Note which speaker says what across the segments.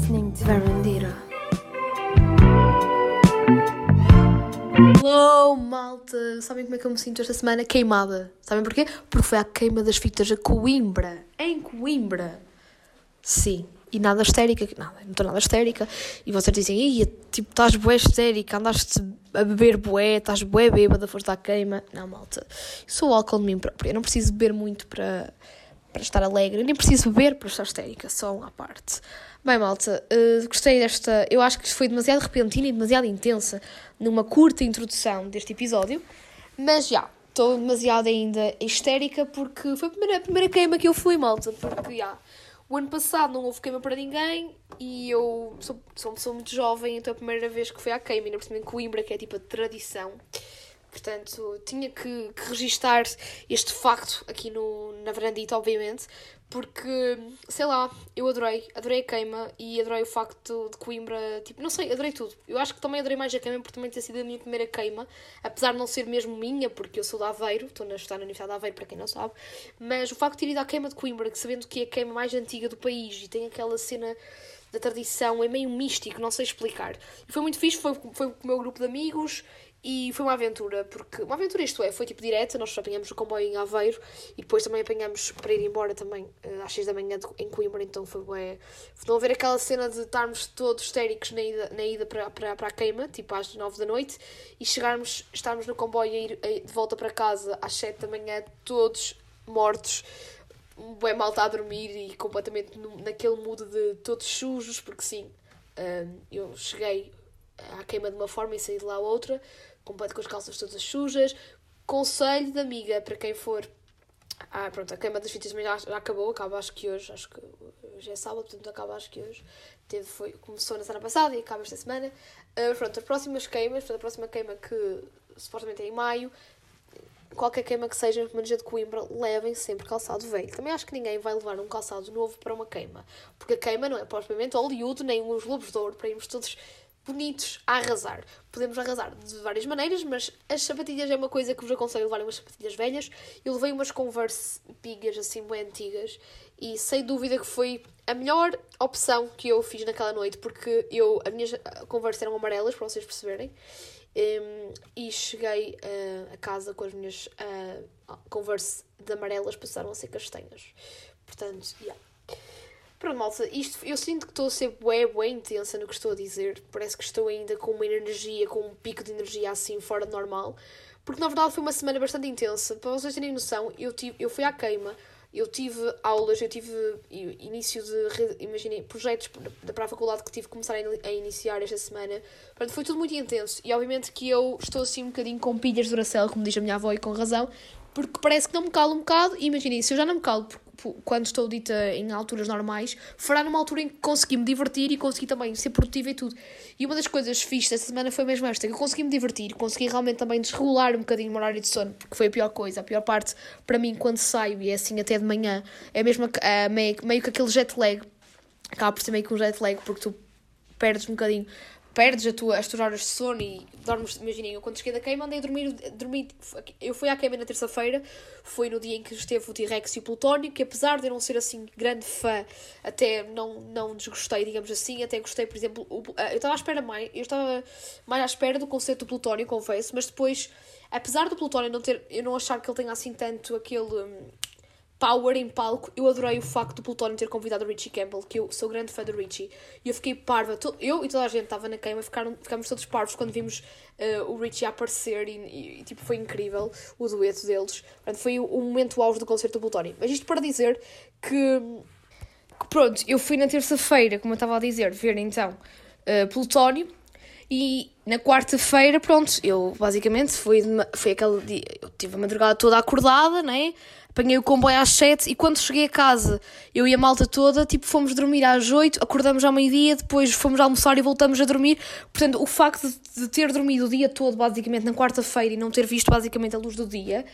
Speaker 1: listening to Verandira.
Speaker 2: Hello, malta! Sabem como é que eu me sinto esta semana? Queimada. Sabem porquê? Porque foi a queima das fitas a Coimbra. Em Coimbra. Sim. E nada histérica. Nada, não estou nada histérica. E vocês dizem, Ih, tipo, estás bué histérica, andaste a beber bué, estás bué bêbada, foste à queima. Não, malta. Sou álcool de mim própria. Eu não preciso beber muito para, para estar alegre. Nem preciso beber para estar histérica. Só uma parte. Bem, malta, uh, gostei desta. Eu acho que foi demasiado repentina e demasiado intensa numa curta introdução deste episódio, mas já, estou demasiado ainda histérica porque foi a primeira, a primeira queima que eu fui, malta. Porque já, o ano passado não houve queima para ninguém e eu sou, sou muito jovem, então é a primeira vez que fui à queima, ainda por cima em Coimbra, que é tipo a tradição. Portanto, tinha que, que registar este facto aqui no, na varandita, obviamente, porque, sei lá, eu adorei, adorei a queima e adorei o facto de Coimbra, tipo, não sei, adorei tudo. Eu acho que também adorei mais a queima porque também ter sido a minha primeira queima, apesar de não ser mesmo minha, porque eu sou de Aveiro, estou na, estou na Universidade de Aveiro, para quem não sabe, mas o facto de ter ido à queima de Coimbra, que sabendo que é a queima mais antiga do país e tem aquela cena da tradição, é meio místico, não sei explicar. E foi muito fixe, foi, foi com o meu grupo de amigos e foi uma aventura, porque. Uma aventura, isto é, foi tipo direta, nós apanhamos o comboio em Aveiro e depois também apanhamos para ir embora também uh, às 6 da manhã de, em Coimbra, então foi bué. Não haver aquela cena de estarmos todos histéricos na ida, na ida para, para, para a queima, tipo às 9 da noite, e chegarmos, estarmos no comboio a ir a, de volta para casa às 7 da manhã, todos mortos, bué mal está a dormir e completamente no, naquele mood de todos sujos, porque sim, uh, eu cheguei à queima de uma forma e saí de lá outra completo com as calças todas sujas. Conselho de amiga para quem for. Ah, pronto, a queima das fitas também já, já acabou, acaba acho que hoje, acho que hoje é sábado, portanto acaba acho que hoje. Teve, foi, começou na semana passada e acaba esta semana. Uh, pronto, as próximas queimas, portanto, a próxima queima que supostamente é em maio, qualquer queima que seja, pelo menos de Coimbra, levem sempre calçado velho. Também acho que ninguém vai levar um calçado novo para uma queima, porque a queima não é propriamente Hollywood nem os Lobos de Ouro para irmos todos bonitos a arrasar. Podemos arrasar de várias maneiras, mas as sapatilhas é uma coisa que vos aconselho a levarem umas sapatilhas velhas. Eu levei umas Converse pigas, assim, bem antigas, e sem dúvida que foi a melhor opção que eu fiz naquela noite, porque eu, as minhas Converse eram amarelas, para vocês perceberem, um, e cheguei uh, a casa com as minhas uh, Converse de amarelas, passaram a ser castanhas. Portanto, yeah. Pronto, malta, isto, eu sinto que estou a ser bué, bué intensa no que estou a dizer. Parece que estou ainda com uma energia, com um pico de energia assim fora de normal. Porque na verdade foi uma semana bastante intensa. Para vocês terem noção, eu, tive, eu fui à queima, eu tive aulas, eu tive início de, imaginei, projetos para a faculdade que tive que começar a iniciar esta semana. Portanto, foi tudo muito intenso. E obviamente que eu estou assim um bocadinho com pilhas de Duracell, como diz a minha avó, e com razão, porque parece que não me calo um bocado. E imaginem, se eu já não me calo quando estou dita em alturas normais, fará numa altura em que consegui me divertir e consegui também ser produtiva e tudo. E uma das coisas fixas desta semana foi mesmo esta, que eu consegui me divertir, consegui realmente também desregular um bocadinho o horário de sono, porque foi a pior coisa, a pior parte para mim quando saio, e é assim até de manhã, é mesmo meio, meio que aquele jet lag, acaba por ser meio que um jet lag, porque tu perdes um bocadinho perdes a tua, as tuas horas de sono e dormes, imaginem, eu quando cheguei da queima andei a dormir, dormi, eu fui à queima na terça-feira, foi no dia em que esteve o T-Rex e o Plutónio, que apesar de eu não ser assim grande fã, até não, não desgostei, digamos assim, até gostei, por exemplo, o, eu estava à espera mais, eu estava mais à espera do conceito do Plutónio, confesso, mas depois, apesar do Plutónio não ter, eu não achar que ele tenha assim tanto aquele... Power em palco. Eu adorei o facto do Plutónio ter convidado o Richie Campbell, que eu sou grande fã do Richie. E eu fiquei parva. Eu e toda a gente estava na queima, ficaram, ficámos todos parvos quando vimos uh, o Richie aparecer e, e, e, tipo, foi incrível o dueto deles. Foi o, o momento auge do concerto do Plutónio. Mas isto para dizer que, que pronto, eu fui na terça-feira, como eu estava a dizer, ver então uh, Plutónio. E na quarta-feira, pronto, eu basicamente foi, foi aquele dia, eu tive a madrugada toda acordada, né? apanhei o comboio às 7 e quando cheguei a casa, eu e a malta toda, tipo, fomos dormir às 8, acordamos ao meio-dia, depois fomos almoçar e voltamos a dormir. Portanto, o facto de ter dormido o dia todo, basicamente, na quarta-feira e não ter visto, basicamente, a luz do dia,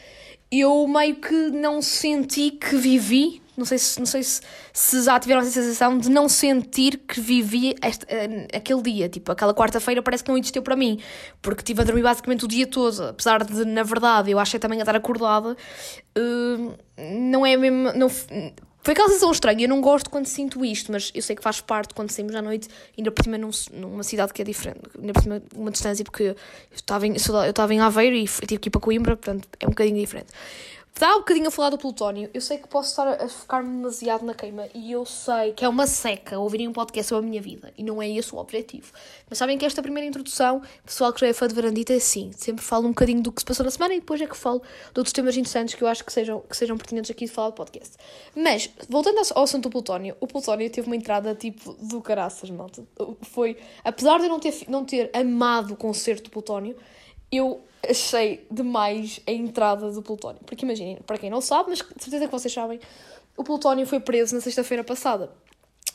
Speaker 2: eu meio que não senti que vivi, não sei se, não sei se, se já tiveram essa sensação de não sentir que vivi este, uh, aquele dia. Tipo, aquela quarta-feira parece que não existiu para mim, porque estive a dormir basicamente o dia todo. Apesar de, na verdade, eu achei também a estar acordada, uh, não é mesmo. Não, Foi aquela sensação estranha. Eu não gosto quando sinto isto, mas eu sei que faz parte quando saímos à noite, ainda por cima num, numa cidade que é diferente, ainda por cima uma distância, porque eu estava em, eu estava em Aveiro e tive que ir para Coimbra, portanto é um bocadinho diferente. Dá um bocadinho a falar do plutónio. Eu sei que posso estar a focar-me demasiado na queima e eu sei que é uma seca ouvirem um podcast sobre a minha vida e não é esse o objetivo. Mas sabem que esta primeira introdução, pessoal que já é fã de Varandita, é assim: sempre falo um bocadinho do que se passou na semana e depois é que falo de outros temas interessantes que eu acho que sejam, que sejam pertinentes aqui de falar do podcast. Mas, voltando ao assunto do plutónio, o plutónio teve uma entrada tipo do caraças, malta. Foi, apesar de eu não ter, não ter amado o concerto do plutónio, eu achei demais a entrada do Plutónio. Porque imaginem, para quem não sabe, mas de certeza que vocês sabem, o Plutónio foi preso na sexta-feira passada.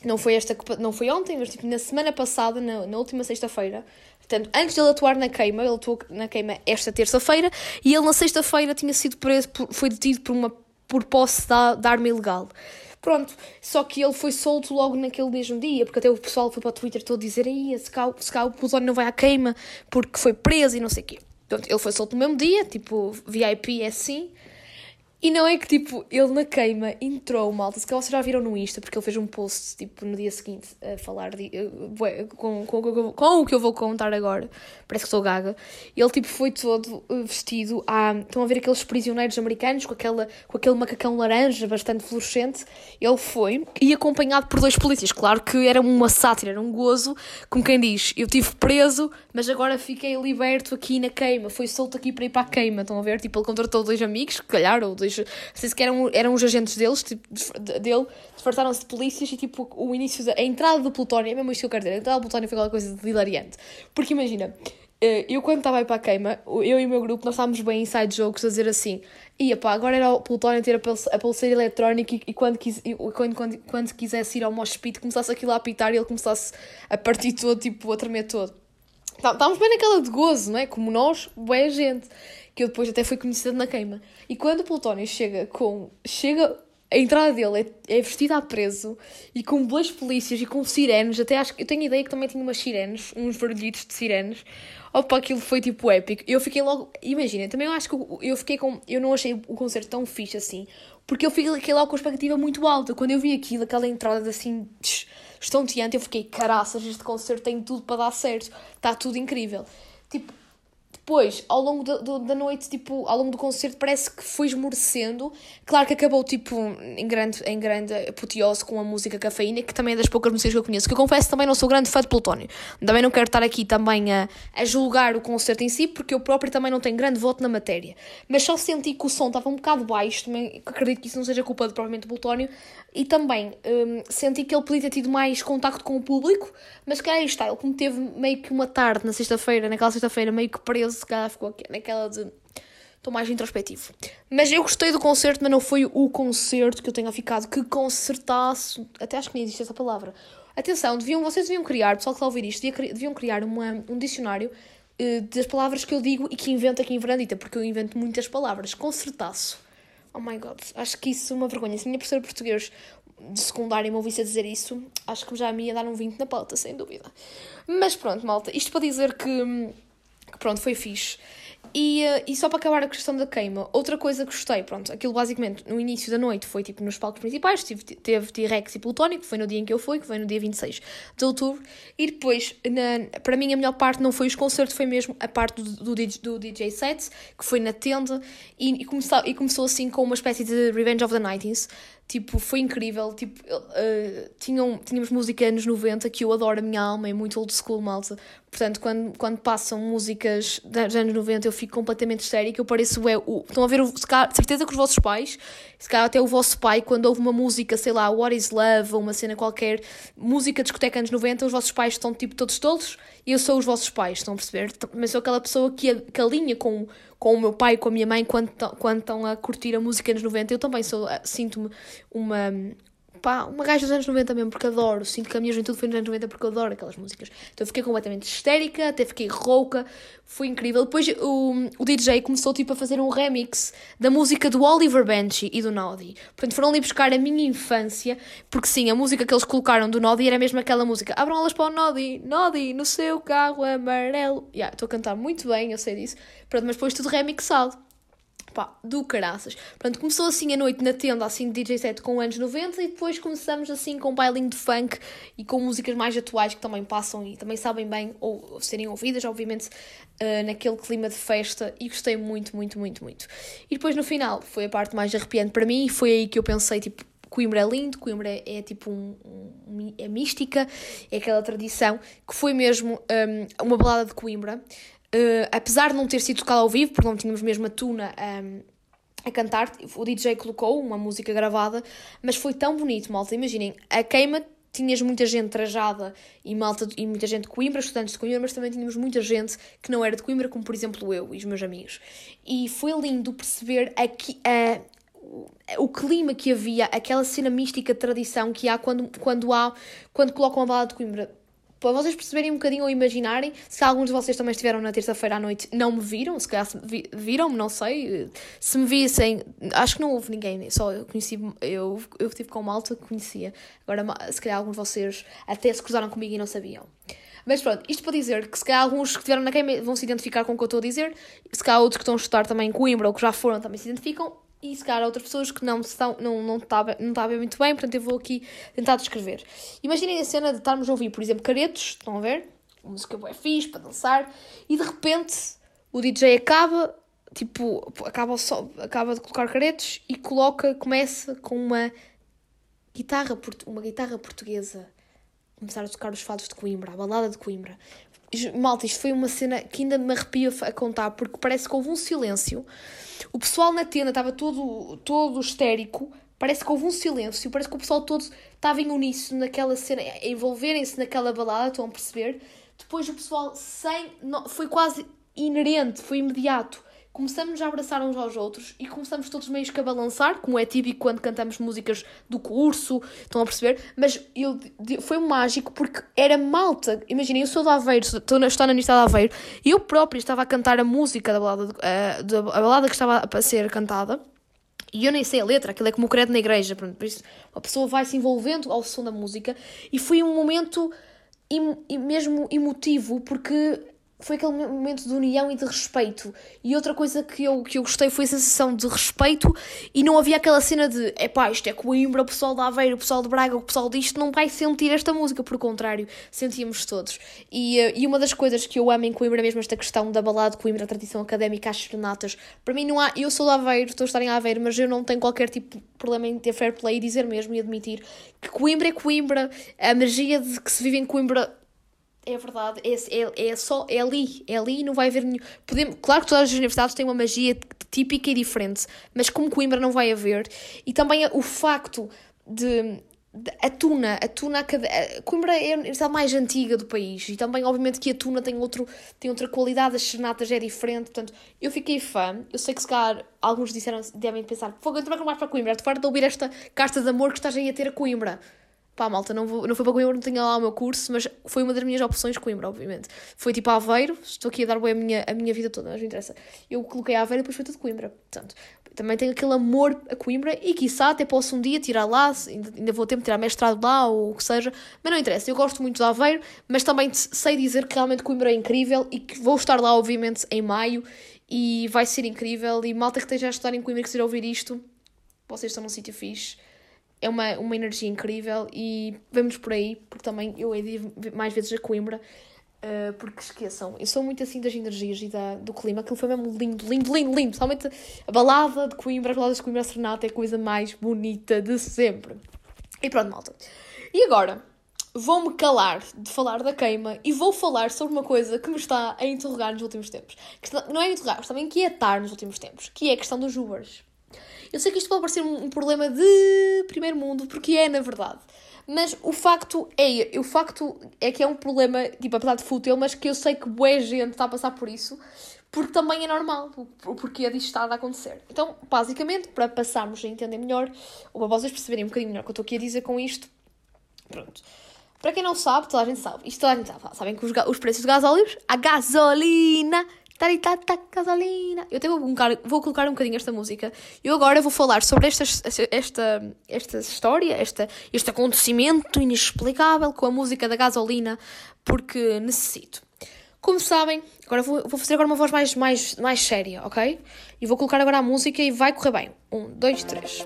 Speaker 2: Não foi, esta, não foi ontem, mas tipo na semana passada, na, na última sexta-feira. Portanto, antes de ele atuar na queima, ele atuou na queima esta terça-feira, e ele na sexta-feira tinha sido preso, por, foi detido por uma por posse de, de arma ilegal. Pronto, só que ele foi solto logo naquele mesmo dia, porque até o pessoal foi para o Twitter todo dizer aí, se cá, se cá o Plutónio não vai à queima porque foi preso e não sei o quê. Portanto, ele foi solto no mesmo dia, tipo, VIP é assim. E não é que, tipo, ele na queima entrou, malta, se calhar vocês já viram no Insta, porque ele fez um post, tipo, no dia seguinte, a falar de, uh, com, com, com, com, o que eu vou contar agora, parece que sou gaga. Ele, tipo, foi todo uh, vestido a... Estão a ver aqueles prisioneiros americanos com, aquela, com aquele macacão laranja bastante fluorescente? Ele foi, e acompanhado por dois polícias. Claro que era uma sátira, era um gozo, como quem diz, eu tive preso, mas agora fiquei liberto aqui na queima, foi solto aqui para ir para a queima, estão a ver? Tipo, ele contratou dois amigos, calhar, ou dois não sei se eram, eram os agentes deles, tipo, dele, disfarçaram-se de polícias e tipo, o início, da, a entrada do plutónio, é mesmo isto que eu quero dizer, a entrada do plutónio foi aquela coisa de hilariante. Porque imagina, eh, eu quando estava aí para a queima, eu e o meu grupo, nós estávamos bem inside jokes a dizer assim, ia pá, agora era o plutónio ter a pulseira eletrónica e, e, quando, quis, e quando, quando, quando quisesse ir ao mosh pit, começasse aquilo a apitar e ele começasse a partir todo, tipo, a tremer todo. Tá, estávamos bem naquela de gozo, não é? Como nós, boa gente que eu depois até fui conhecida na queima. E quando o Plutónio chega com. chega. A entrada dele é, é vestida a preso e com dois polícias e com sirenes. Até acho que eu tenho ideia que também tinha umas sirenes, uns barulhitos de sirenes. Opa, aquilo foi tipo épico. Eu fiquei logo. Imagina, também eu acho que eu fiquei com. Eu não achei o concerto tão fixe assim, porque eu fiquei logo com a expectativa muito alta. Quando eu vi aquilo, aquela entrada assim. estonteante, eu fiquei, caraças, este concerto tem tudo para dar certo. Está tudo incrível. Tipo, depois, ao longo do, da noite, tipo, ao longo do concerto, parece que foi esmorecendo. Claro que acabou, tipo, em grande, em grande apoteose com a música Cafeína, que também é das poucas músicas que eu conheço. Que eu confesso também não sou grande fã de Plutónio. Também não quero estar aqui também a, a julgar o concerto em si, porque eu próprio também não tenho grande voto na matéria. Mas só senti que o som estava um bocado baixo, também acredito que isso não seja culpa de provavelmente Plutónio. E também hum, senti que ele podia ter tido mais contacto com o público, mas que aí está, ele como teve meio que uma tarde na sexta-feira, naquela sexta-feira, meio que preso, se calhar ficou naquela de. Estou mais introspectivo. Mas eu gostei do concerto, mas não foi o concerto que eu tenha ficado que concertasse. Até acho que nem existe essa palavra. Atenção, deviam, vocês deviam criar, pessoal que está a ouvir isto, deviam criar uma, um dicionário uh, das palavras que eu digo e que invento aqui em Verandita, porque eu invento muitas palavras. Concertaço Oh my god, acho que isso é uma vergonha. Se a minha professora de português de secundária me ouvisse a dizer isso, acho que já me ia dar um 20 na pauta, sem dúvida. Mas pronto, malta, isto para dizer que, que pronto, foi fixe. E, eh, e só para acabar a questão da queima, outra coisa que gostei, pronto, aquilo basicamente no início da noite foi tipo nos palcos principais, teve, teve T-Rex e Plutónico, foi no dia em que eu fui, que foi no dia 26 de outubro, e depois, na, para mim, a melhor parte não foi os concertos, foi mesmo a parte do, do, do DJ set, que foi na tenda, e, e, começou, e começou assim com uma espécie de Revenge of the 90s, Tipo, foi incrível. Tipo, uh, tinham, tínhamos música anos 90 que eu adoro a minha alma, é muito old school, malta. Portanto, quando, quando passam músicas dos anos 90, eu fico completamente histérica. Eu pareço. É, o, estão a ver, se calhar, certeza que os vossos pais, se calhar até o vosso pai, quando ouve uma música, sei lá, What is Love, ou uma cena qualquer, música discoteca anos 90, os vossos pais estão tipo todos todos e eu sou os vossos pais, estão a perceber? Mas sou aquela pessoa que, que alinha com, com o meu pai com a minha mãe quando, quando estão a curtir a música nos 90. Eu também sou, eh, sinto-me uma, pá, uma gaja dos anos 90 mesmo, porque adoro. Sinto que a minha juventude foi nos anos 90 porque eu adoro aquelas músicas. Então eu fiquei completamente histérica, até fiquei rouca, foi incrível. Depois o, o DJ começou tipo a fazer um remix da música do Oliver Benchy e do Noddy. Portanto, foram ali buscar a minha infância, porque sim, a música que eles colocaram do Noddy era mesmo aquela música. Abram elas para o Noddy, Noddy, no seu carro amarelo. Yeah, estou a cantar muito bem, eu sei disso. Pronto, mas depois tudo remixado. Pá, do caraças. Pronto, começou assim a noite na tenda, assim de DJ set com anos 90 e depois começamos assim com um bailinho de funk e com músicas mais atuais que também passam e também sabem bem ou, serem ouvidas, obviamente, uh, naquele clima de festa e gostei muito, muito, muito, muito. E depois no final foi a parte mais arrepiante para mim e foi aí que eu pensei, tipo, Coimbra é lindo, Coimbra é, é tipo um, um, é mística, é aquela tradição que foi mesmo um, uma balada de Coimbra. Uh, apesar de não ter sido tocada ao vivo, porque não tínhamos mesmo a tuna um, a cantar, o DJ colocou uma música gravada, mas foi tão bonito, malta. Imaginem, a queima tinhas muita gente trajada e, malta, e muita gente de Coimbra, estudantes de Coimbra, mas também tínhamos muita gente que não era de Coimbra, como por exemplo eu e os meus amigos. E foi lindo perceber aqui, a, o clima que havia, aquela cena mística de tradição que há quando, quando há quando colocam a balada de Coimbra para vocês perceberem um bocadinho ou imaginarem, se alguns de vocês também estiveram na terça-feira à noite, não me viram, se calhar viram-me, não sei, se me vissem, acho que não houve ninguém, só eu conheci, eu, eu estive com malta que conhecia, agora se calhar alguns de vocês até se cruzaram comigo e não sabiam. Mas pronto, isto para dizer que se calhar alguns que estiveram na queima vão se identificar com o que eu estou a dizer, se calhar outros que estão a estudar também em Coimbra ou que já foram também se identificam, e se calhar outras pessoas que não estão, não, não está não está muito bem, portanto eu vou aqui tentar descrever. Imaginem a cena de estarmos a ouvir, por exemplo, caretos, estão a ver? Música boa fixe para dançar, e de repente o DJ acaba, tipo, acaba, só, acaba de colocar caretos e coloca, começa com uma guitarra, uma guitarra portuguesa começar a tocar os fados de Coimbra, a balada de Coimbra. Malta, isto foi uma cena que ainda me arrepia a contar, porque parece que houve um silêncio. O pessoal na tenda estava todo, todo histérico, parece que houve um silêncio, parece que o pessoal todo estava em uníssono naquela cena, envolverem-se naquela balada, estão a perceber? Depois o pessoal sem. Não, foi quase inerente, foi imediato começamos a abraçar uns aos outros e começamos todos meio que a balançar, como é típico quando cantamos músicas do curso, estão a perceber? Mas eu, foi mágico porque era malta. Imaginem, eu sou de Aveiro, estou na, estou na Universidade de Aveiro, e eu própria estava a cantar a música da balada, da, a balada que estava a ser cantada. E eu nem sei a letra, aquilo é como o credo na igreja. Por isso, a pessoa vai se envolvendo ao som da música. E foi um momento mesmo emotivo, porque foi aquele momento de união e de respeito. E outra coisa que eu, que eu gostei foi a sensação de respeito e não havia aquela cena de epá, isto é Coimbra, o pessoal de Aveiro, o pessoal de Braga, o pessoal disto não vai sentir esta música, por contrário, sentíamos todos. E, eh, e uma das coisas que eu amo em Coimbra, mesmo esta questão da balada de Coimbra, a tradição académica, as serenatas, para mim não há, eu sou de Aveiro, estou a estar em Aveiro, mas eu não tenho qualquer tipo de problema em ter fair play e dizer mesmo e admitir que Coimbra é Coimbra, a magia de que se vive em Coimbra é verdade, é, é, é só, é ali, é ali e não vai haver nenhum. Podemos, claro que todas as universidades têm uma magia típica e diferente, mas como Coimbra não vai haver, e também o facto de, de a Tuna, a Tuna, a, Coimbra é a universidade mais antiga do país, e também, obviamente, que a Tuna tem, outro, tem outra qualidade, as serenatas é diferente, portanto, eu fiquei fã. Eu sei que se calhar alguns disseram, devem pensar, fogo, eu também mais para Coimbra, estou farto de ouvir esta carta de amor que estás aí a ter a Coimbra pá, malta, não, vou, não foi para Coimbra, não tinha lá o meu curso, mas foi uma das minhas opções Coimbra, obviamente. Foi tipo Aveiro, estou aqui a dar bem a minha, a minha vida toda, mas não interessa. Eu coloquei Aveiro e depois foi tudo Coimbra. Portanto, também tenho aquele amor a Coimbra e quiçá até posso um dia tirar lá, ainda, ainda vou ter de tirar mestrado lá ou o que seja, mas não interessa. Eu gosto muito de Aveiro, mas também sei dizer que realmente Coimbra é incrível e que vou estar lá, obviamente, em maio e vai ser incrível. E malta que esteja a estar em Coimbra que esteja ouvir isto, vocês estão num sítio fixe é uma, uma energia incrível e vamos por aí, porque também eu hei de mais vezes a Coimbra, uh, porque esqueçam, eu sou muito assim das energias e da, do clima, aquilo foi mesmo lindo, lindo, lindo, lindo, somente a balada de Coimbra, as baladas de Coimbra Serenata é a coisa mais bonita de sempre. E pronto, malta. E agora, vou-me calar de falar da queima e vou falar sobre uma coisa que me está a interrogar nos últimos tempos. Que não é interrogar, mas também inquietar nos últimos tempos, que é a questão dos Ubers. Eu sei que isto pode parecer um, problema de primeiro mundo, porque é na verdade. Mas o facto é, o facto é que é um problema, tipo, apesar de fútil, mas que eu sei que boa gente está a passar por isso, porque também é normal, o porquê disto estar a acontecer. Então, basicamente, para passarmos a entender melhor, ou para vocês perceberem um bocadinho melhor o que eu estou aqui a dizer com isto, pronto. Para quem não sabe, toda a gente sabe, isto toda a gente sabe, sabem que os, os preços de gasóleos, a gasolina Taritata gasolina. Eu até vou colocar, vou colocar um bocadinho esta música. Eu agora vou falar sobre esta, esta, esta história, esta, este acontecimento inexplicável com a música da gasolina, porque necessito. Como sabem, agora vou, vou fazer agora uma voz mais, mais, mais séria, ok? E vou colocar agora a música e vai correr bem. Um, dois, três.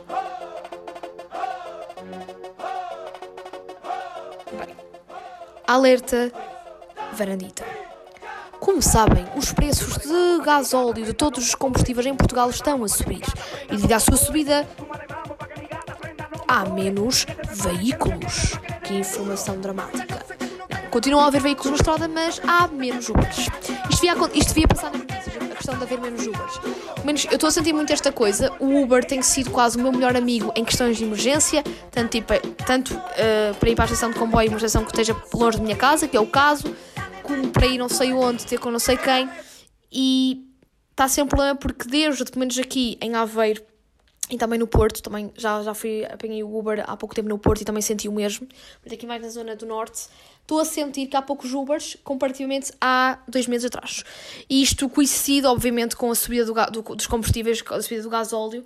Speaker 2: Bem. Alerta varandita. Como sabem, os preços de gasóleo e de todos os combustíveis em Portugal estão a subir. E devido à sua subida, há menos veículos. Que informação dramática. Continuam a haver veículos na estrada, mas há menos Ubers. Isto devia, isto devia passar nas notícias, a questão de haver menos Ubers. Menos, eu estou a sentir muito esta coisa. O Uber tem sido quase o meu melhor amigo em questões de emergência, tanto, tipo, tanto uh, para ir para a estação de comboio, uma estação que esteja longe da minha casa, que é o caso, como para ir não sei onde, ter com não sei quem. E está ser um problema porque desde, pelo menos aqui em Aveiro, e também no Porto, também já, já fui, apanhei o Uber há pouco tempo no Porto e também senti o mesmo. Mas aqui mais na zona do Norte, estou a sentir que há poucos Ubers comparativamente há dois meses atrás. E isto coincide, obviamente, com a subida do, do, dos combustíveis, com a subida do gasóleo.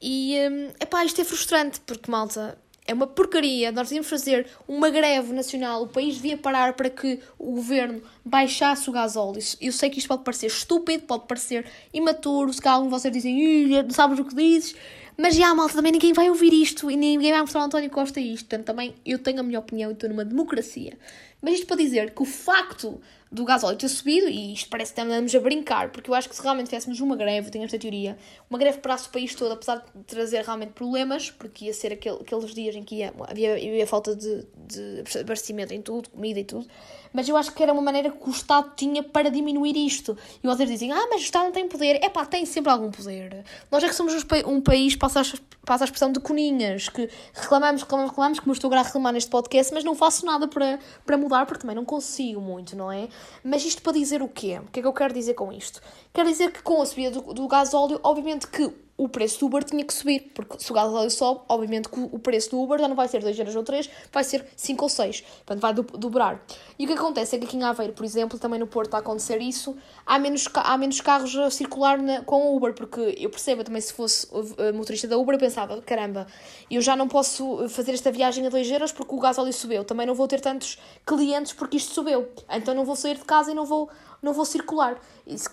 Speaker 2: E, um, epá, isto é frustrante, porque, malta, é uma porcaria. Nós devíamos fazer uma greve nacional, o país devia parar para que o governo baixasse o gasóleo. Eu sei que isto pode parecer estúpido, pode parecer imaturo, se calhar vocês dizem, não sabes o que dizes, mas já, malta, também ninguém vai ouvir isto e ninguém vai mostrar ao António Costa isto. Portanto, também eu tenho a minha opinião e estou numa democracia. Mas isto para dizer que o facto do gasóleo ter subido, e isto parece que estamos a brincar, porque eu acho que se realmente tivéssemos uma greve, tenho esta teoria, uma greve parasse o país todo, apesar de trazer realmente problemas, porque ia ser aquele, aqueles dias em que ia, havia, havia falta de, de abastecimento em tudo, comida e tudo, mas eu acho que era uma maneira que o Estado tinha para diminuir isto. E vocês dizem, ah, mas o Estado não tem poder. É pá, tem sempre algum poder. Nós é que somos um país, passa passa a expressão de coninhas, que reclamamos, reclamamos, reclamamos, como estou a reclamar neste podcast, mas não faço nada para, para mudar, porque também não consigo muito, não é? Mas isto para dizer o quê? O que é que eu quero dizer com isto? Quero dizer que com a subida do, do gasóleo, obviamente que o preço do Uber tinha que subir, porque se o gasóleo sobe, obviamente que o preço do Uber já não vai ser 2 euros ou 3, vai ser 5 ou 6, portanto vai dobrar. E o que acontece é que aqui em Aveiro, por exemplo, também no Porto está a acontecer isso, há menos, há menos carros a circular na, com o Uber, porque eu percebo também se fosse motorista da Uber, eu pensava, caramba, eu já não posso fazer esta viagem a 2 euros porque o gasóleo subiu, também não vou ter tantos clientes porque isto subiu, então não vou sair de casa e não vou não vou circular.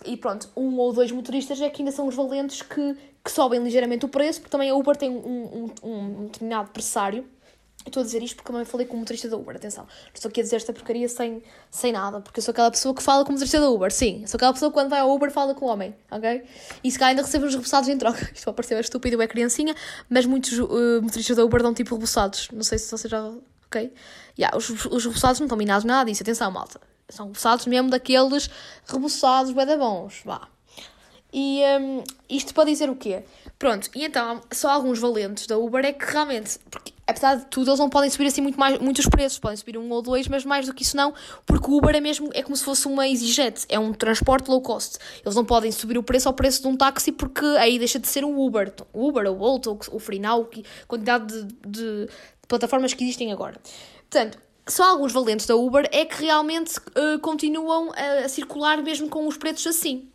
Speaker 2: E, pronto, um ou dois motoristas é que ainda são os valentes que, que sobem ligeiramente o preço, porque também a Uber tem um, um, um determinado pressário. Estou a dizer isto porque também falei com o motorista da Uber, atenção. Não estou aqui a dizer esta porcaria sem, sem nada, porque eu sou aquela pessoa que fala com o motorista da Uber, sim. Sou aquela pessoa que quando vai ao Uber fala com o homem, ok? E se calhar ainda recebe os reboçados em troca. Isto pode parecer estúpido, é criancinha, mas muitos uh, motoristas da Uber dão tipo reboçados. Não sei se você já. Ok? Yeah, os, os reboçados não estão minados nada disso. Atenção, malta. São reboçados mesmo daqueles reboçados bem bons, vá. E um, isto para dizer o quê? Pronto, e então só alguns valentes da Uber é que realmente, porque apesar de tudo, eles não podem subir assim muito mais, muitos preços, podem subir um ou dois, mas mais do que isso não, porque o Uber é mesmo, é como se fosse uma EasyJet, é um transporte low cost. Eles não podem subir o preço ao preço de um táxi porque aí deixa de ser um Uber, o Uber, o Bolt, o FreeNow, a quantidade de, de, de plataformas que existem agora. Portanto, só alguns valentes da Uber é que realmente uh, continuam a, a, circular mesmo com os preços assim.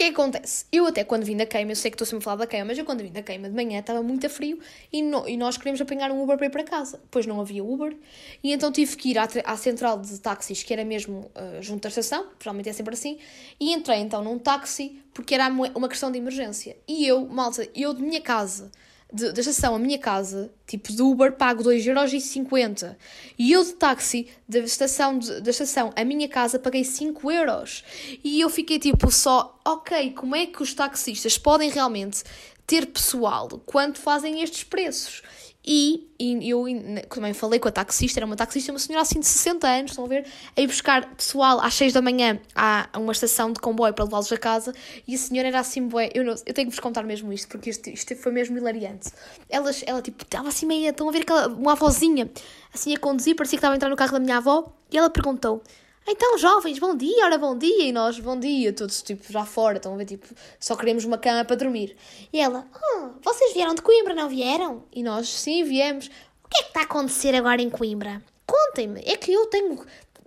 Speaker 2: Que é que acontece? Eu até quando vim da queima, eu sei que estou sempre a falar da queima, mas eu quando vim da queima de manhã estava muito a frio e, no, e nós queríamos apanhar um Uber para ir para casa. Depois não havia Uber e então tive que ir à, à central de táxis, que era mesmo uh, junto à estação, geralmente é sempre assim, e entrei então num táxi porque era uma questão de emergência. E eu, malta, eu de minha casa de, da estação à minha casa, tipo de Uber, pago 2,50€. E eu de táxi, da estação, de, da estação à minha casa, paguei 5€. euros. E eu fiquei tipo só, ok, como é que os taxistas podem realmente ter pessoal quando fazem estes preços? E, e eu também falei com a taxista, era uma taxista, uma senhora assim de 60 anos, estão a ver? A ir buscar pessoal às 6 da manhã a uma estação de comboio para levá-los a casa e a senhora era assim, bué, eu, não, eu tenho que vos contar mesmo isto, porque isto, isto foi mesmo hilariante. Ela, ela tipo, estava assim meia, estão a ver aquela, uma avózinha, assim a conduzir, parecia que estava a entrar no carro da minha avó, e ela perguntou, então, jovens, bom dia, ora bom dia. E nós, bom dia, todos tipo já fora, estão a ver, tipo, só queremos uma cama para dormir. E ela, oh, vocês vieram de Coimbra, não vieram? E nós, sim, viemos. O que é que está a acontecer agora em Coimbra? Contem-me, é que eu tenho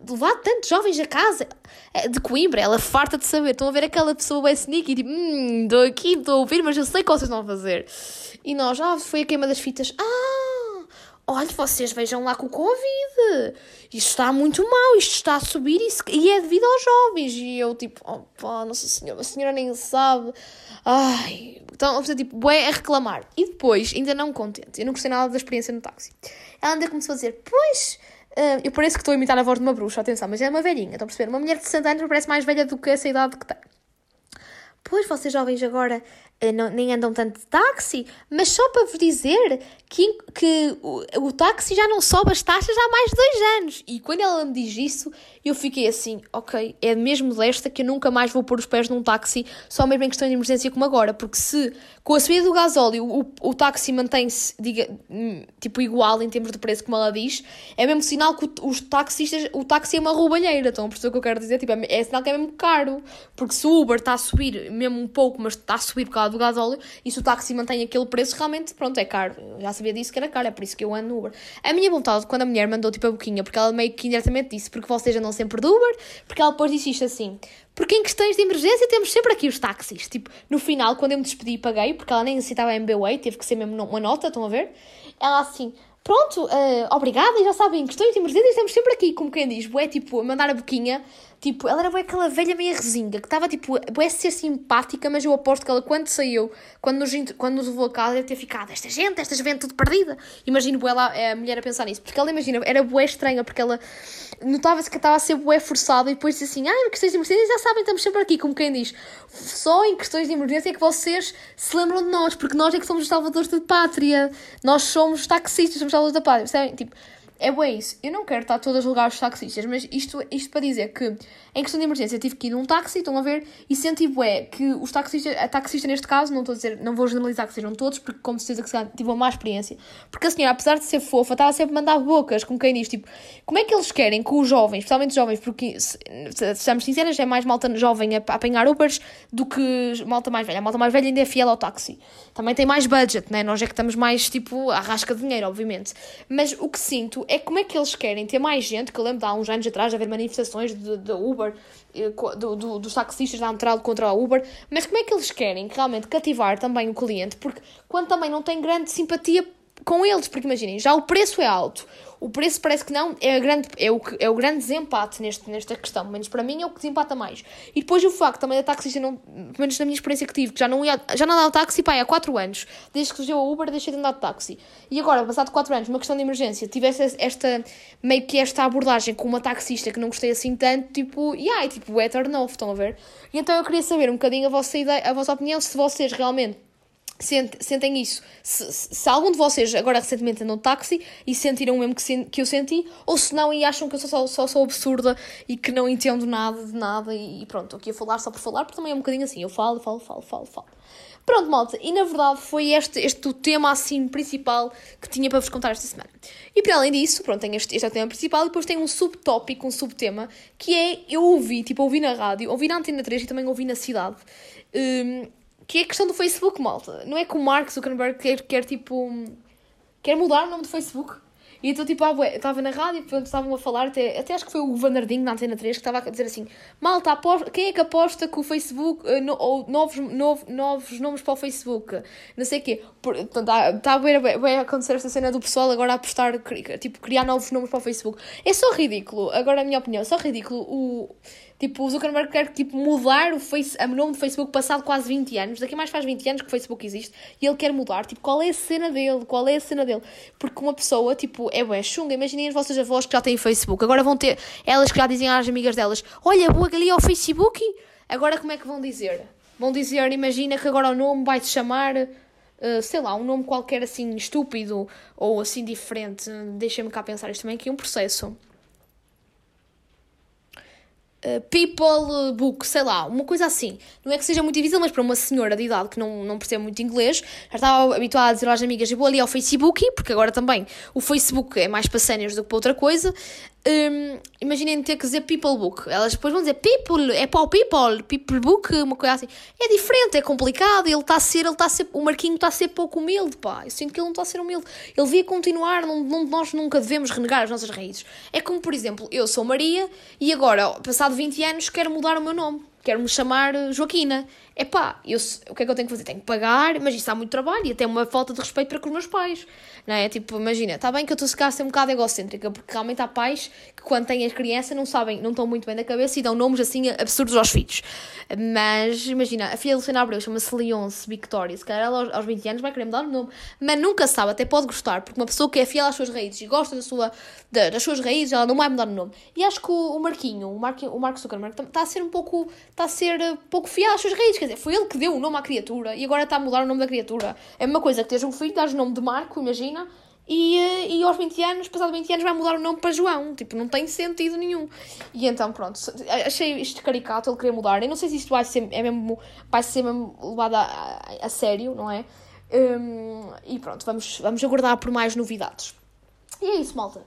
Speaker 2: levado tantos jovens a casa é, de Coimbra, ela farta de saber. Estão a ver aquela pessoa bem sneaky, tipo, hum, estou aqui, estou a ouvir, mas eu sei o que vocês a fazer. E nós, ah, foi a queima das fitas. Ah! Olha, vocês vejam lá com o Covid, isto está muito mal, isto está a subir e, é devido aos jovens. E eu, tipo, pá, nossa senhora, a senhora nem sabe. Ai, então, fazer tipo, é a reclamar. E depois, ainda não contente, eu não gostei nada da experiência no táxi. Ela ainda começou a dizer, pois, uh, eu pareço que estou a imitar a voz de uma bruxa, atenção, mas é uma velhinha, estão a perceber? Uma mulher de 60 anos parece mais velha do que essa idade que tem. Pois, vocês jovens agora não, nem andam tanto de táxi, mas só para vos dizer que, que o, o táxi já não sobe as taxas há mais de dois anos. E quando ela me diz isso, eu fiquei assim, ok, é mesmo desta que eu nunca mais vou pôr os pés num táxi, só mesmo em questão de emergência como agora, porque se com a subida do gasóleo o, o táxi mantém-se, hum, tipo, igual em termos de preço, como ela diz, é mesmo sinal que os taxistas, o táxi é uma roubalheira, estão a perceber que eu quero dizer? Tipo, é, é sinal que é mesmo caro, porque se o Uber está a subir mesmo um pouco, mas está a subir por causa do gasóleo, e se o táxi mantém aquele preço, realmente, pronto, é caro. Eu já sabia disso que era caro, é por isso que eu ando no Uber. A minha vontade, quando a mulher mandou tipo a boquinha, porque ela meio que indiretamente disse, porque vocês andam sempre de Uber, porque ela depois disse isto assim, porque em questões de emergência temos sempre aqui os táxis. Tipo, no final, quando eu me despedi e paguei, porque ela nem necessitava MBWay, teve que ser mesmo uma nota, estão a ver? Ela assim, pronto, uh, obrigada, e já sabem, em questões de emergência estamos sempre aqui, como quem diz, é tipo, mandar a boquinha Tipo, ela era bem aquela velha meia resinga, que estava, tipo, bué ser simpática, mas eu aposto que ela, quando saiu, quando nos, quando nos levou a casa, deve ter ficado, esta gente, esta juventude perdida. Imagino ela, a mulher a pensar nisso, porque ela, imagina, era bué estranha, porque ela notava-se que estava a ser bué forçada e depois disse assim, ah, em questões de emergência já sabem, estamos sempre aqui, como quem diz. Só em questões de emergência é que vocês se lembram de nós, porque nós é que somos os salvadores da pátria. Nós somos taxistas, somos salvadores da pátria, percebem? Tipo, é bem isso. Eu não quero estar todas a julgar os taxistas, mas isto, isto para dizer que, em questão de emergência, tive que ir num táxi, estão a ver, e senti, bué, que os taxistas, a taxista neste caso, não estou a dizer, não vou generalizar que sejam todos, porque com certeza que tive uma má experiência, porque a senhora, apesar de ser fofa, estava sempre a mandar bocas, como quem diz, tipo, como é que eles querem que os jovens, especialmente os jovens, porque, se, se sejamos sinceras, é mais malta jovem a, a apanhar Ubers do que malta mais velha. A malta mais velha ainda é fiel ao táxi. Também tem mais budget, né? Nós é que estamos mais, tipo, à rasca de dinheiro, obviamente. Mas o que sinto é como é que eles querem ter mais gente, que eu lembro de há uns anos atrás haver manifestações de, de Uber, eh, do, do, dos taxistas da Antral contra a Uber, mas como é que eles querem realmente cativar também o cliente? Porque quando também não tem grande simpatia com eles, porque imaginem, já o preço é alto, o preço parece que não, é, grande, é, o, é o grande desempate neste, nesta questão, menos para mim é o que desempata mais. E depois o facto também da taxista, não, pelo menos na minha experiência que tive, que já não, ia, já não andava de táxi pá, há 4 anos, desde que surgiu a Uber deixei de andar de táxi. E agora, passado 4 anos, uma questão de emergência, tivesse esta, meio que esta abordagem com uma taxista que não gostei assim tanto, tipo, e ai, tipo, é turn off, estão a ver? E então eu queria saber um bocadinho a vossa ideia, a vossa opinião, se vocês realmente sentem isso. Se, se, algum de vocês agora recentemente andou de táxi e sentiram o mesmo que, que eu senti, ou se não e acham que eu só, só sou absurda e que não entendo nada de nada e, pronto, aqui a falar só por falar, porque também é um bocadinho assim, eu falo, falo, falo, falo, falo. Pronto, malta, e na verdade foi este, este o tema assim principal que tinha para vos contar esta semana. E para além disso, pronto, tem este, este é o tema principal e depois tem um subtópico, um subtema, que é, eu ouvi, tipo, ouvi na rádio, ouvi na Antena 3 e também ouvi na cidade, um, que é a questão do Facebook, malta. Não é que o Mark Zuckerberg quer, quer tipo. quer mudar o nome do Facebook. E então, tipo, ah, estava na rádio, e estavam a falar, até, até acho que foi o Vanardinho na Antena 3 que estava a dizer assim: Malta, aposta, quem é que aposta que o Facebook, uh, no, ou novos, novo, novos nomes para o Facebook, não sei o quê. Está tá a ver, acontecer esta cena do pessoal agora a apostar, tipo, criar novos nomes para o Facebook. É só ridículo, agora a minha opinião, é só ridículo o Tipo, o Zuckerberg quer tipo, mudar o, face, o nome do Facebook passado quase 20 anos. Daqui mais faz 20 anos que o Facebook existe e ele quer mudar. Tipo, qual é a cena dele? Qual é a cena dele? Porque uma pessoa, tipo, é bué chunga. Imaginem as vossas avós que já têm Facebook. Agora vão ter, elas que já dizem às amigas delas: Olha, vou ali ao Facebook. Agora como é que vão dizer? Vão dizer: Imagina que agora o nome vai-se chamar. Uh, sei lá, um nome qualquer assim estúpido ou assim diferente. Deixem-me cá pensar isto também aqui, um processo. Eh, people book, sei lá, uma coisa assim. Não é que seja muito difícil, mas para uma senhora de idade que não, não percebe muito inglês, já estava habituada a dizer às amigas: eu vou ali ao Facebook, porque agora também o Facebook é mais para séniores do que para outra coisa. Um, imaginem ter que dizer people book. Elas depois vão dizer people, é para o people, people book, uma coisa assim. É diferente, é complicado. Ele está a ser, ele está a ser, o Marquinho está a ser pouco humilde, pá. Eu sinto que ele não está a ser humilde. Ele devia continuar, não, não, nós nunca devemos renegar as nossas raízes. É como, por exemplo, eu sou Maria e agora, passado 20 anos, quero mudar o meu nome. Quero me chamar Joaquina. Epá, eu, o que é que eu tenho que fazer? Tenho que pagar, mas isso dá muito trabalho e até uma falta de respeito para com os meus pais, não é? Tipo, imagina, está bem que eu estou a ser um bocado egocêntrica, porque realmente há pais que quando têm as crianças não sabem, não estão muito bem da cabeça e dão nomes assim absurdos aos filhos. Mas, imagina, a filha de Luciana Abreu chama-se Leonce Victoria, se calhar ela aos 20 anos vai querer mudar o nome, mas nunca sabe, até pode gostar, porque uma pessoa que é fiel às suas raízes e gosta da sua, da, das suas raízes, ela não vai mudar o nome. E acho que o, Marquinho, o, Marquinho, o Marco Zuckerberg, está a ser um pouco, está a ser uh, pouco fiel às suas raízes, quer dizer, foi ele que deu o nome à criatura e agora está a mudar o nome da criatura. É uma coisa que tens um filho, dás o nome de Marco, imagina, e, uh, e aos 20 anos, passado 20 anos, vai mudar o nome para João. Tipo, não tem sentido nenhum. E então, pronto, achei isto caricato, ele queria mudar. Eu não sei se isto vai ser, é mesmo, vai ser mesmo levado a, a, a sério, não é? Um, e pronto, vamos, vamos aguardar por mais novidades. E é isso, malta.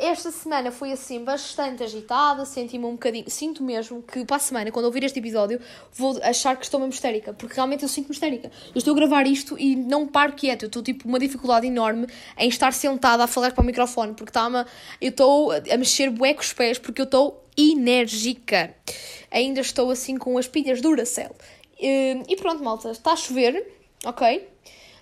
Speaker 2: Esta semana foi assim bastante agitada, senti-me um bocadinho, sinto mesmo que para a semana, quando ouvir este episódio, vou achar que estou mesmo histérica, porque realmente eu sinto-me histérica. Eu estou a gravar isto e não paro quieto, eu estou tipo uma dificuldade enorme em estar sentada a falar para o microfone, porque está eu estou a mexer bué com os pés, porque eu estou enérgica. Ainda estou assim com as pilhas Duracell. E pronto, malta, está a chover, ok?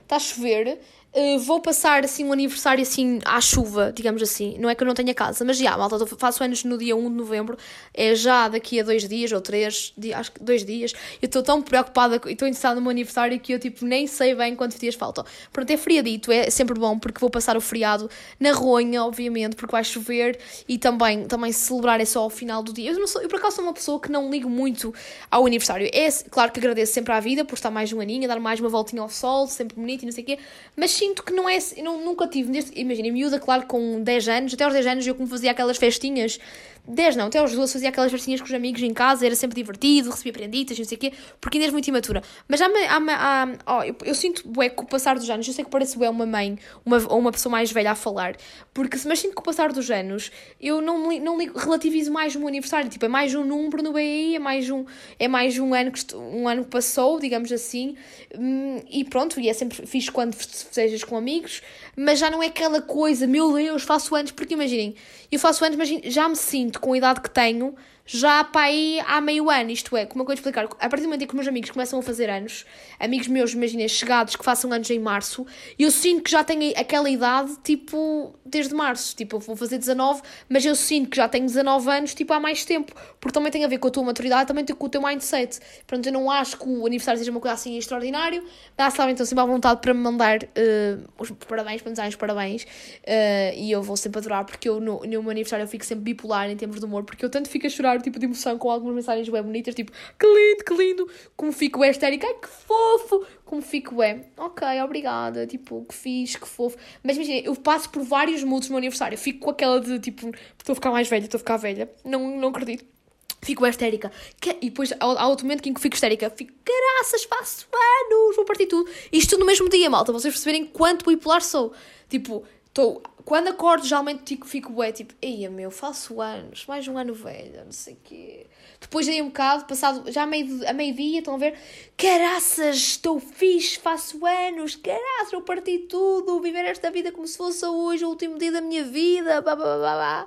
Speaker 2: Está a chover. Uh, vou passar assim um aniversário assim à chuva, digamos assim. Não é que eu não tenha casa, mas já, malta, faço anos no dia 1 de novembro, é já daqui a dois dias ou três, acho que dois dias. Eu estou tão preocupada e estou interessada no meu aniversário que eu tipo nem sei bem quantos dias faltam. Pronto, é feriadito, é sempre bom porque vou passar o feriado na ronha, obviamente, porque vai chover e também, também celebrar é só ao final do dia. Eu, não sou, eu por acaso sou uma pessoa que não ligo muito ao aniversário. É claro que agradeço sempre à vida por estar mais um aninho, dar mais uma voltinha ao sol, sempre bonito e não sei o quê, mas sim sinto que não é. Não, nunca tive. Imagina, miúda, claro, com 10 anos, até aos 10 anos eu como fazia aquelas festinhas 10 não, até aos 12 fazia aquelas festinhas com os amigos em casa, era sempre divertido, recebia prenditas, não sei o quê, porque ainda és muito imatura. Mas há, há, há oh, eu, eu, sinto bué com o passar dos anos, eu sei que parece bué uma mãe uma, ou uma pessoa mais velha a falar, porque mas sinto que com o passar dos anos eu não, não ligo, relativizo mais o meu aniversário, tipo, é mais um número no BI, é mais um, é mais um ano que, um ano que passou, digamos assim, hum, e pronto, e é sempre fixe quando festejas com amigos, mas já não é aquela coisa, meu Deus, faço anos, porque imaginem, eu faço anos, mas já me sinto com a idade que tenho já para aí há meio ano, isto é, como é que eu vou explicar? A partir do momento em que os meus amigos começam a fazer anos, amigos meus, imaginem, chegados que façam anos em março, eu sinto que já tenho aquela idade, tipo, desde março, tipo, eu vou fazer 19, mas eu sinto que já tenho 19 anos, tipo, há mais tempo, porque também tem a ver com a tua maturidade, também tem com o teu mindset. Portanto, eu não acho que o aniversário seja uma coisa assim extraordinário, mas sabem, então sempre à vontade para me mandar uh, os parabéns, para me dar os parabéns, uh, e eu vou sempre adorar, porque eu no, no meu aniversário eu fico sempre bipolar em termos de humor, porque eu tanto fico a chorar tipo, de emoção com algumas mensagens bem bonitas, tipo, que lindo, que lindo, como fico é ai que fofo, como fico é, ok, obrigada, tipo, que fiz, que fofo. Mas imagina, eu passo por vários moods no meu aniversário, fico com aquela de, tipo, estou a ficar mais velha, estou a ficar velha, não, não acredito. Fico histérica. E depois, há outro momento em que fico histérica. Fico, graças, faço anos, vou partir tudo. Isto tudo no mesmo dia, malta. Vocês perceberem quanto bipolar sou. Tipo, estou quando acordo, geralmente tipo, fico bué, tipo, eia meu, faço anos, mais um ano velho, não sei o quê. Depois dei um bocado, passado, já a meio-dia, meio estão a ver, caraças, estou fixe, faço anos, caraças, eu parti tudo, viver esta vida como se fosse hoje o último dia da minha vida, blá blá blá blá.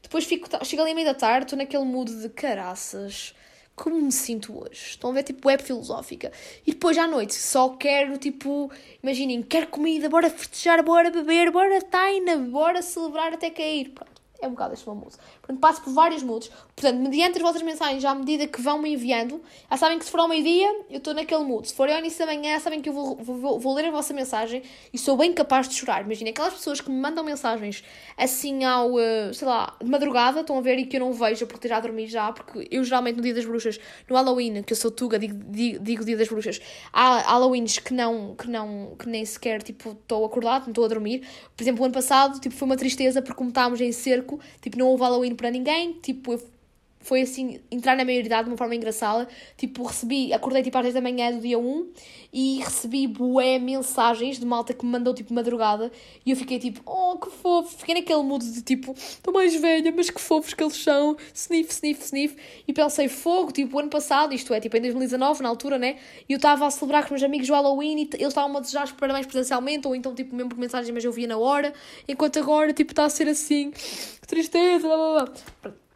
Speaker 2: Depois fico, chego ali à meia da tarde, estou naquele mood de caraças como me sinto hoje. Estão a ver, tipo, web filosófica. E depois à noite só quero, tipo, imaginem, quero comida, bora festejar, bora beber, bora taina, bora celebrar até cair. Pronto é um bocado este famoso. Portanto, passo por vários moods. Portanto, mediante as vossas mensagens, à medida que vão me enviando, já sabem que se for ao meio-dia, eu estou naquele mood. Se for ao início da manhã, sabem que eu vou, vou, vou, ler a vossa mensagem e sou bem capaz de chorar. Imaginem, aquelas pessoas que me mandam mensagens assim ao, eh, sei lá, de madrugada, estão a ver e que eu não vejo porque já dormi já, porque eu geralmente no dia das bruxas, no Halloween, que eu sou tuga, digo, digo, digo dia das bruxas, há Halloweens que não, que não, que nem sequer, tipo, estou acordado, não estou a dormir. Por exemplo, o ano passado, tipo, foi uma tristeza porque como estávamos em cerco, tipo, não houve Halloween para ninguém, tipo, eu foi assim, entrar na maioridade de uma forma engraçada. Tipo, recebi, acordei tipo às 10 da manhã do dia 1 e recebi bué mensagens de malta que me mandou tipo madrugada e eu fiquei tipo, oh que fofo, fiquei naquele mood de tipo, estou mais velha, mas que fofos que eles são, sniff, sniff, sniff. E pensei, fogo, tipo, o ano passado, isto é, tipo em 2019, na altura, né? E eu estava a celebrar com os meus amigos o Halloween e eles estavam a desejar os parabéns presencialmente ou então tipo mesmo por mensagem, mas eu via na hora, enquanto agora tipo está a ser assim, que tristeza, blá blá blá.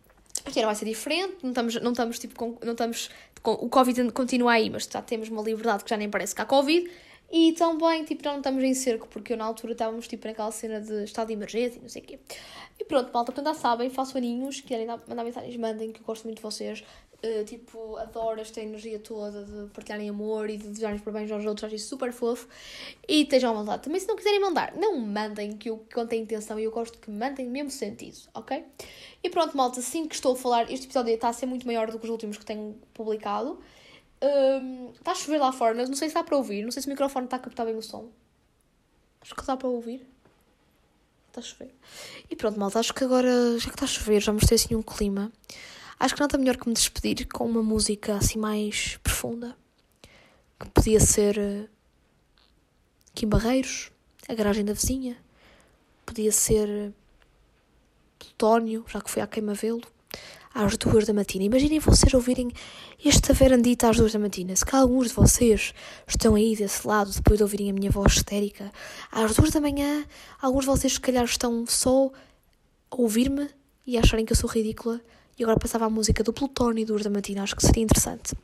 Speaker 2: Este ano vai ser diferente, não estamos, não estamos tipo, com, não estamos, com, o Covid continua aí, mas já temos uma liberdade que já nem parece que há Covid. E também, tipo, não estamos em cerco, porque eu na altura estávamos, tipo, naquela cena de estado de emergência e não sei o quê. E pronto, malta, portanto já sabem, faço aninhos, querem mandar mensagens, mandem, que eu gosto muito de vocês. Uh, tipo, adoro esta energia toda de partilharem amor e de desejarem bem aos outros, acho isso super fofo. E estejam à vontade. Também, se não quiserem mandar, não mandem, que eu conto a intenção e eu gosto que mandem mesmo sentido, ok? E pronto, malta, assim que estou a falar, este episódio está a ser muito maior do que os últimos que tenho publicado. Um, está a chover lá fora, não sei se dá para ouvir, não sei se o microfone está a captar bem o som. Acho que dá para ouvir. Está a chover. E pronto, malta, acho que agora, já que está a chover, já mostrei assim um clima. Acho que nada melhor que me despedir com uma música assim mais profunda. Que podia ser uh, Kim Barreiros, A Garagem da Vizinha. Podia ser uh, Plutónio, já que foi à queima-velo às duas da matina. Imaginem vocês ouvirem esta verandita às duas da matina. Se cá alguns de vocês estão aí desse lado, depois de ouvirem a minha voz histérica, às duas da manhã, alguns de vocês se calhar estão só a ouvir-me e acharem que eu sou ridícula. E agora passava a música do Plutónio duas da matina. Acho que seria interessante.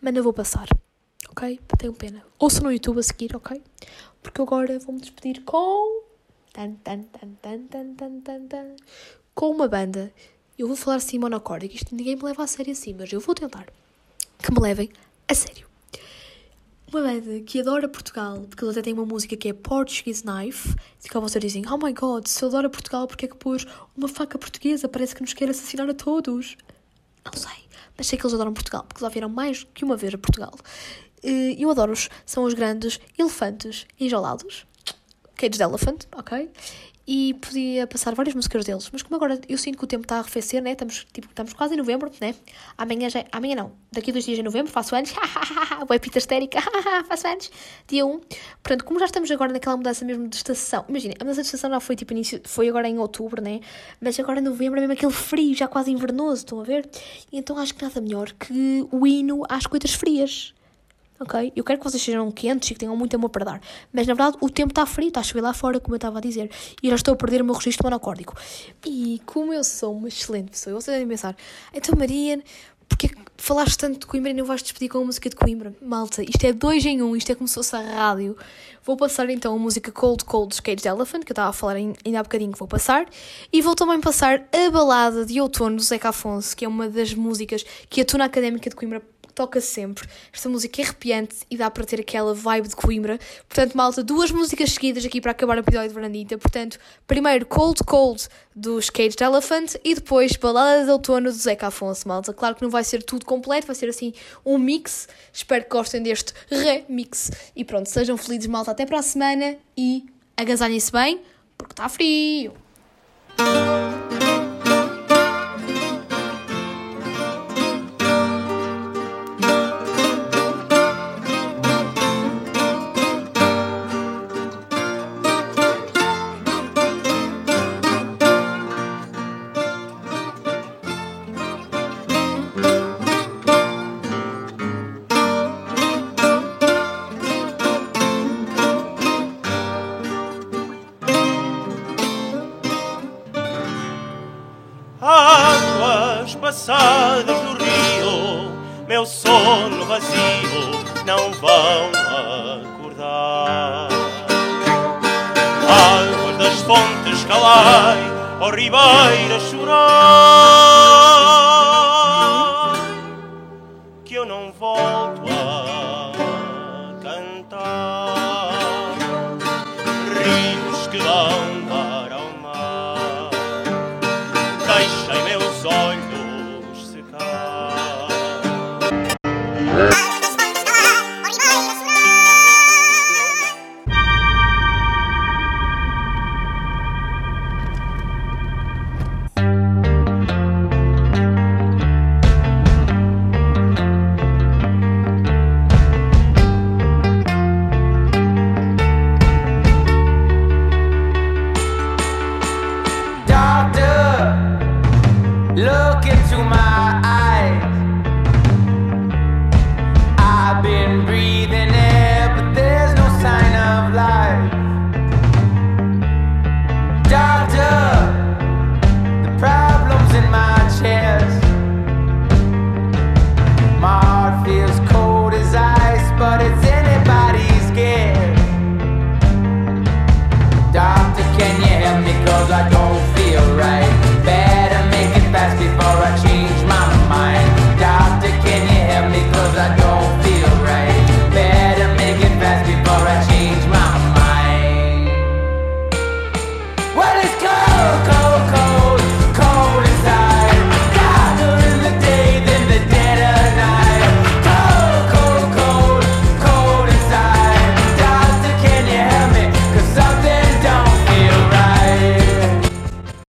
Speaker 2: Mas não vou passar. Ok? Tenho pena. Ouçam no YouTube a seguir, ok? Porque agora vou-me despedir com. Tan, tan, tan, tan, tan, tan, tan, com uma banda eu vou falar assim monocórdico, isto ninguém me leva a sério assim, mas eu vou tentar que me levem a sério. Uma banda que adora Portugal, porque eles até têm uma música que é Portuguese Knife, e que vocês dizem, oh my god, se eu adoro Portugal, porque é que pôs uma faca portuguesa? Parece que nos quer assassinar a todos. Não sei, mas sei que eles adoram Portugal, porque já vieram mais que uma vez a Portugal. Eu adoro-os, são os grandes elefantes enjaulados, Cage Elephant, ok? E podia passar várias músicas deles. Mas como agora eu sinto que o tempo está a arrefecer, né? Estamos, tipo, estamos quase em novembro, né? Amanhã já. Amanhã não. Daqui a dois dias em novembro faço anos. Boa pita histérica. faço anos. Dia 1. Portanto, como já estamos agora naquela mudança mesmo de estação. Imagina, a mudança de estação já foi tipo início. Foi agora em outubro, né? Mas agora em novembro é mesmo aquele frio, já quase invernoso, estão a ver? Então acho que nada melhor que o hino às coisas frias ok? Eu quero que vocês sejam quentes e que tenham muito amor para dar. Mas na verdade o tempo está frio, está a chover lá fora, como eu estava a dizer. E já estou a perder o meu registro monocórdico. E como eu sou uma excelente pessoa, vocês devem pensar, então Maria, porque falaste tanto de Coimbra e não vais despedir com a música de Coimbra? Malta, isto é dois em um, isto é como se fosse a rádio. Vou passar então a música Cold Cold de Caged Elephant, que eu estava a falar ainda há bocadinho que vou passar. E vou também passar a balada de outono do Zeca Afonso, que é uma das músicas que a Tuna Académica de Coimbra toca sempre. Esta música é arrepiante e dá para ter aquela vibe de Coimbra. Portanto, malta, duas músicas seguidas aqui para acabar o episódio de Verandita. Portanto, primeiro Cold Cold dos Caged Elephant e depois Balada de Outono do Zeca Afonso, malta. Claro que não vai ser tudo completo, vai ser assim um mix. Espero que gostem deste remix. E pronto, sejam felizes, malta. Até para a semana e agasalhem-se bem, porque está frio.